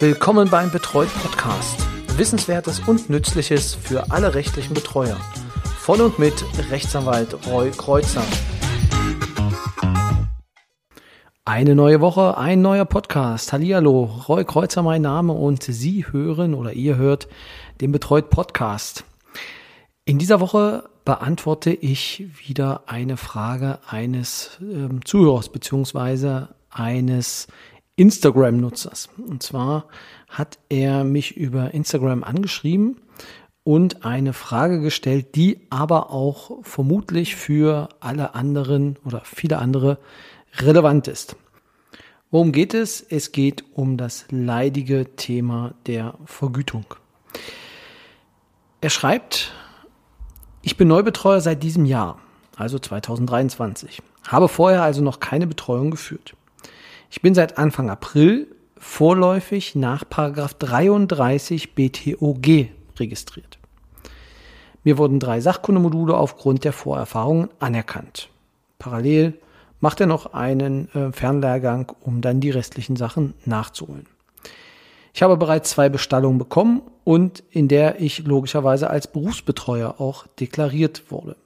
Willkommen beim Betreut Podcast. Wissenswertes und Nützliches für alle rechtlichen Betreuer. Von und mit Rechtsanwalt Roy Kreuzer. Eine neue Woche, ein neuer Podcast. Hallihallo, Roy Kreuzer mein Name und Sie hören oder ihr hört den Betreut Podcast. In dieser Woche beantworte ich wieder eine Frage eines äh, Zuhörers beziehungsweise eines Instagram-Nutzers. Und zwar hat er mich über Instagram angeschrieben und eine Frage gestellt, die aber auch vermutlich für alle anderen oder viele andere relevant ist. Worum geht es? Es geht um das leidige Thema der Vergütung. Er schreibt, ich bin Neubetreuer seit diesem Jahr, also 2023, habe vorher also noch keine Betreuung geführt. Ich bin seit Anfang April vorläufig nach 33 BTOG registriert. Mir wurden drei Sachkundemodule aufgrund der Vorerfahrungen anerkannt. Parallel macht er noch einen äh, Fernlehrgang, um dann die restlichen Sachen nachzuholen. Ich habe bereits zwei Bestallungen bekommen und in der ich logischerweise als Berufsbetreuer auch deklariert wurde.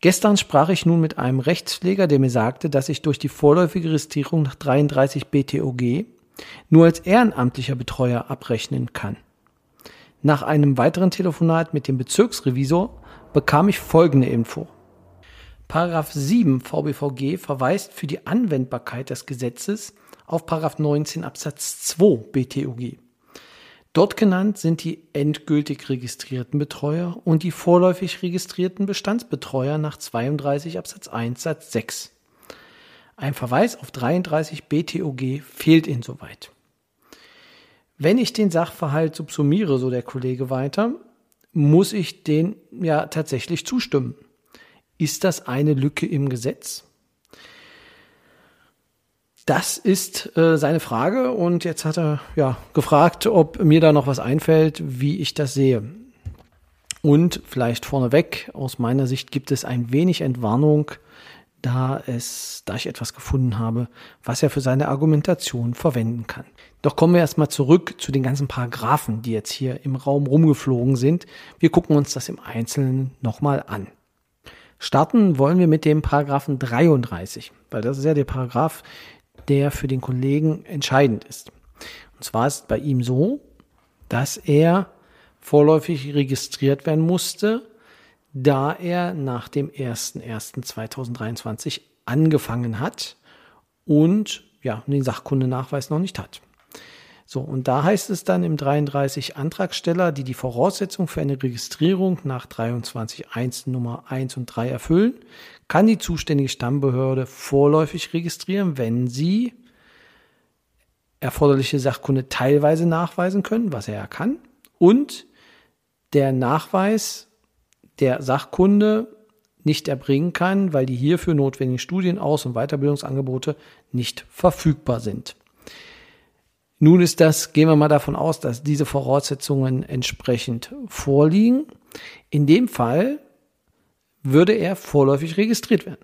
Gestern sprach ich nun mit einem Rechtspfleger, der mir sagte, dass ich durch die vorläufige Registrierung nach 33 BTOG nur als ehrenamtlicher Betreuer abrechnen kann. Nach einem weiteren Telefonat mit dem Bezirksrevisor bekam ich folgende Info. Paragraph 7 VBVG verweist für die Anwendbarkeit des Gesetzes auf Paragraph 19 Absatz 2 BTOG. Dort genannt sind die endgültig registrierten Betreuer und die vorläufig registrierten Bestandsbetreuer nach 32 Absatz 1 Satz 6. Ein Verweis auf 33 BTOG fehlt insoweit. Wenn ich den Sachverhalt subsumiere, so der Kollege weiter, muss ich den ja tatsächlich zustimmen. Ist das eine Lücke im Gesetz? Das ist äh, seine Frage und jetzt hat er ja gefragt, ob mir da noch was einfällt, wie ich das sehe. Und vielleicht vorneweg, aus meiner Sicht gibt es ein wenig Entwarnung, da es, da ich etwas gefunden habe, was er für seine Argumentation verwenden kann. Doch kommen wir erstmal zurück zu den ganzen Paragraphen, die jetzt hier im Raum rumgeflogen sind. Wir gucken uns das im Einzelnen nochmal an. Starten wollen wir mit dem Paragraphen 33, weil das ist ja der Paragraph, der für den Kollegen entscheidend ist. Und zwar ist bei ihm so, dass er vorläufig registriert werden musste, da er nach dem 01.01.2023 angefangen hat und ja, den Sachkundenachweis noch nicht hat. So, und da heißt es dann im 33 Antragsteller, die die Voraussetzung für eine Registrierung nach 23.1 Nummer 1 und 3 erfüllen, kann die zuständige Stammbehörde vorläufig registrieren, wenn sie erforderliche Sachkunde teilweise nachweisen können, was er ja kann, und der Nachweis der Sachkunde nicht erbringen kann, weil die hierfür notwendigen Studien, Aus- und Weiterbildungsangebote nicht verfügbar sind. Nun ist das, gehen wir mal davon aus, dass diese Voraussetzungen entsprechend vorliegen. In dem Fall würde er vorläufig registriert werden.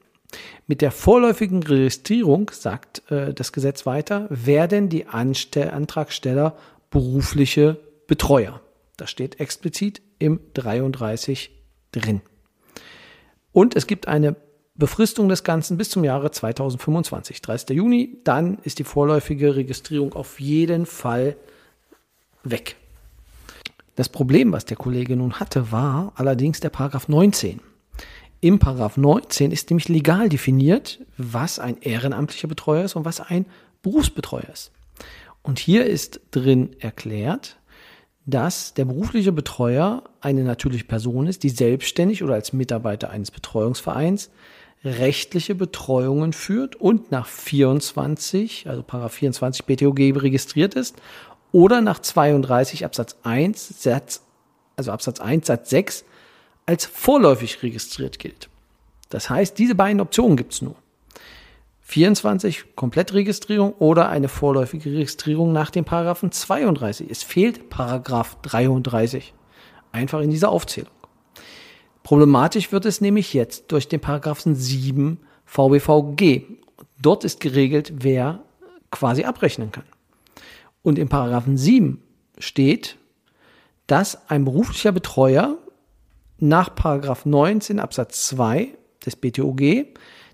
Mit der vorläufigen Registrierung, sagt äh, das Gesetz weiter, werden die Anstell Antragsteller berufliche Betreuer. Das steht explizit im 33 drin. Und es gibt eine Befristung des Ganzen bis zum Jahre 2025, 30. Juni. Dann ist die vorläufige Registrierung auf jeden Fall weg. Das Problem, was der Kollege nun hatte, war allerdings der Paragraph 19. Im Paragraph 19 ist nämlich legal definiert, was ein ehrenamtlicher Betreuer ist und was ein Berufsbetreuer ist. Und hier ist drin erklärt, dass der berufliche Betreuer eine natürliche Person ist, die selbstständig oder als Mitarbeiter eines Betreuungsvereins rechtliche Betreuungen führt und nach 24, also Paragraph 24 BTOG registriert ist oder nach 32 Absatz 1 Satz, also Absatz 1 Satz 6 als vorläufig registriert gilt. Das heißt, diese beiden Optionen gibt es nur. 24 Komplettregistrierung oder eine vorläufige Registrierung nach dem Paragraphen 32. Es fehlt Paragraph 33. Einfach in dieser Aufzählung. Problematisch wird es nämlich jetzt durch den Paragraphen 7 VBVG. Dort ist geregelt, wer quasi abrechnen kann. Und in Paragraphen 7 steht, dass ein beruflicher Betreuer nach Paragraph 19 Absatz 2 des BTOG,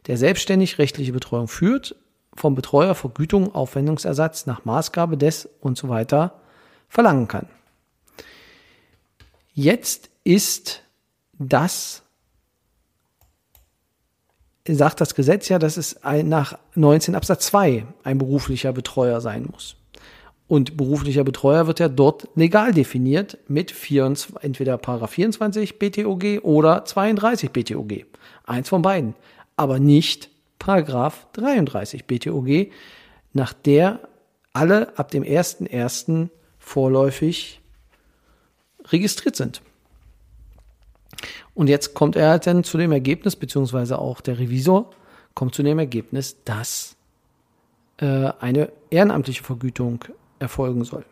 der selbstständig rechtliche Betreuung führt, vom Betreuer Vergütung, Aufwendungsersatz nach Maßgabe des und so weiter verlangen kann. Jetzt ist das, sagt das Gesetz ja, dass es nach 19 Absatz 2 ein beruflicher Betreuer sein muss. Und beruflicher Betreuer wird ja dort legal definiert mit 24, entweder Paragraph 24 BTOG oder 32 BTOG. Eins von beiden. Aber nicht Paragraph 33 BTOG, nach der alle ab dem 1.1. vorläufig registriert sind. Und jetzt kommt er halt dann zu dem Ergebnis, beziehungsweise auch der Revisor kommt zu dem Ergebnis, dass äh, eine ehrenamtliche Vergütung erfolgen soll.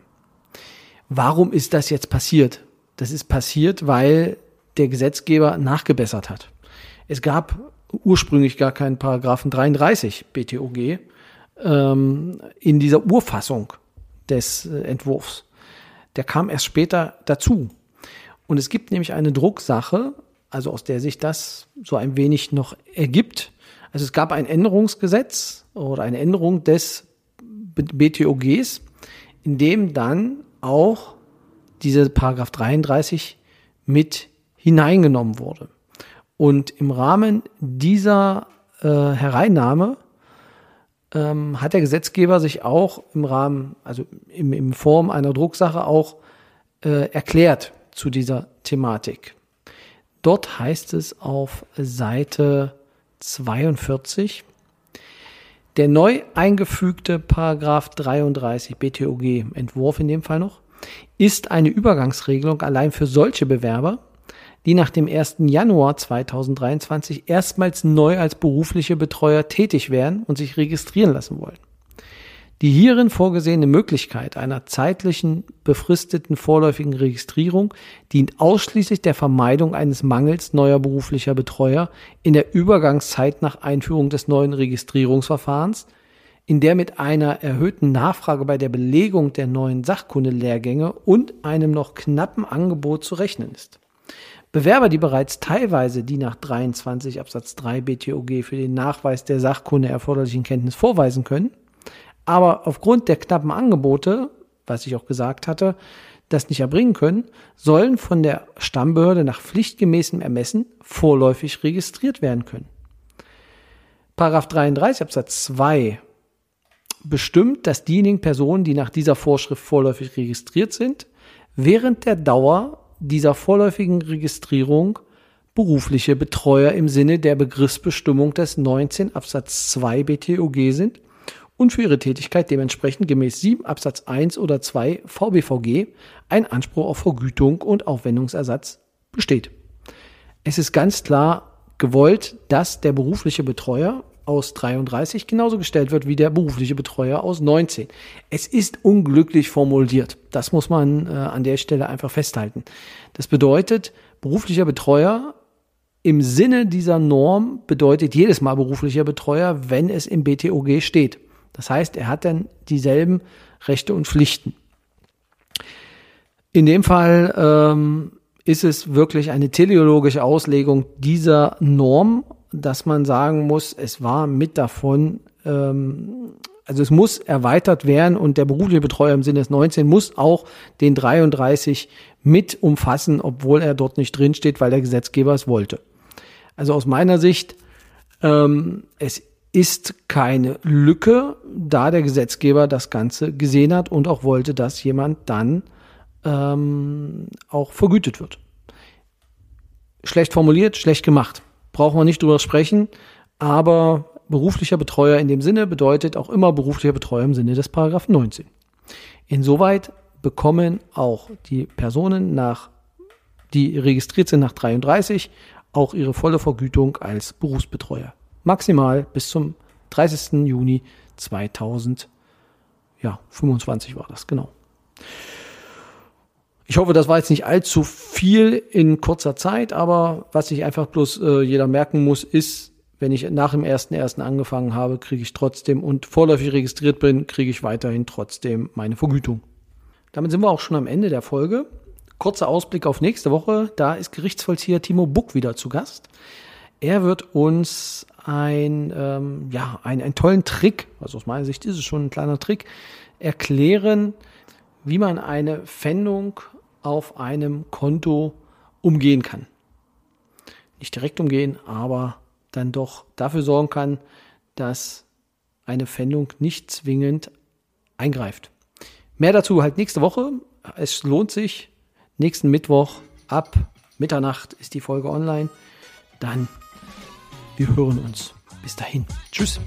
Warum ist das jetzt passiert? Das ist passiert, weil der Gesetzgeber nachgebessert hat. Es gab ursprünglich gar keinen Paragraphen 33 BTOG ähm, in dieser Urfassung des äh, Entwurfs. Der kam erst später dazu. Und es gibt nämlich eine Drucksache, also aus der sich das so ein wenig noch ergibt. Also es gab ein Änderungsgesetz oder eine Änderung des BTOGs, in dem dann auch diese Paragraph 33 mit hineingenommen wurde. Und im Rahmen dieser äh, Hereinnahme ähm, hat der Gesetzgeber sich auch im Rahmen, also im, in Form einer Drucksache auch äh, erklärt zu dieser Thematik. Dort heißt es auf Seite 42, der neu eingefügte Paragraph 33 BTOG, Entwurf in dem Fall noch, ist eine Übergangsregelung allein für solche Bewerber, die nach dem 1. Januar 2023 erstmals neu als berufliche Betreuer tätig werden und sich registrieren lassen wollen. Die hierin vorgesehene Möglichkeit einer zeitlichen befristeten vorläufigen Registrierung dient ausschließlich der Vermeidung eines Mangels neuer beruflicher Betreuer in der Übergangszeit nach Einführung des neuen Registrierungsverfahrens, in der mit einer erhöhten Nachfrage bei der Belegung der neuen Sachkundelehrgänge und einem noch knappen Angebot zu rechnen ist. Bewerber, die bereits teilweise die nach 23 Absatz 3 BTOG für den Nachweis der Sachkunde erforderlichen Kenntnis vorweisen können, aber aufgrund der knappen Angebote, was ich auch gesagt hatte, das nicht erbringen können, sollen von der Stammbehörde nach pflichtgemäßem Ermessen vorläufig registriert werden können. Paragraph 33 Absatz 2 bestimmt, dass diejenigen Personen, die nach dieser Vorschrift vorläufig registriert sind, während der Dauer dieser vorläufigen Registrierung berufliche Betreuer im Sinne der Begriffsbestimmung des 19 Absatz 2 BTOG sind und für ihre Tätigkeit dementsprechend gemäß 7 Absatz 1 oder 2 VBVG ein Anspruch auf Vergütung und Aufwendungsersatz besteht. Es ist ganz klar gewollt, dass der berufliche Betreuer aus 33 genauso gestellt wird wie der berufliche Betreuer aus 19. Es ist unglücklich formuliert. Das muss man äh, an der Stelle einfach festhalten. Das bedeutet, beruflicher Betreuer im Sinne dieser Norm bedeutet jedes Mal beruflicher Betreuer, wenn es im BTOG steht. Das heißt, er hat dann dieselben Rechte und Pflichten. In dem Fall ähm, ist es wirklich eine teleologische Auslegung dieser Norm, dass man sagen muss, es war mit davon, ähm, also es muss erweitert werden und der berufliche Betreuer im Sinne des 19 muss auch den 33 mit umfassen, obwohl er dort nicht drinsteht, weil der Gesetzgeber es wollte. Also aus meiner Sicht, ähm, es ist keine Lücke, da der Gesetzgeber das Ganze gesehen hat und auch wollte, dass jemand dann ähm, auch vergütet wird. Schlecht formuliert, schlecht gemacht. Brauchen wir nicht drüber sprechen, aber beruflicher Betreuer in dem Sinne bedeutet auch immer beruflicher Betreuer im Sinne des Paragraphen 19. Insoweit bekommen auch die Personen nach, die registriert sind nach 33, auch ihre volle Vergütung als Berufsbetreuer maximal bis zum 30. Juni 2025 war das, genau. Ich hoffe, das war jetzt nicht allzu viel in kurzer Zeit, aber was sich einfach bloß äh, jeder merken muss, ist, wenn ich nach dem ersten ersten angefangen habe, kriege ich trotzdem und vorläufig registriert bin, kriege ich weiterhin trotzdem meine Vergütung. Damit sind wir auch schon am Ende der Folge. Kurzer Ausblick auf nächste Woche. Da ist Gerichtsvollzieher Timo Buck wieder zu Gast. Er wird uns ein, ähm, ja, ein, einen tollen Trick, also aus meiner Sicht ist es schon ein kleiner Trick, erklären, wie man eine Pfändung auf einem Konto umgehen kann. Nicht direkt umgehen, aber dann doch dafür sorgen kann, dass eine Pfändung nicht zwingend eingreift. Mehr dazu halt nächste Woche. Es lohnt sich. Nächsten Mittwoch ab Mitternacht ist die Folge online. Dann wir hören uns. Bis dahin. Tschüss.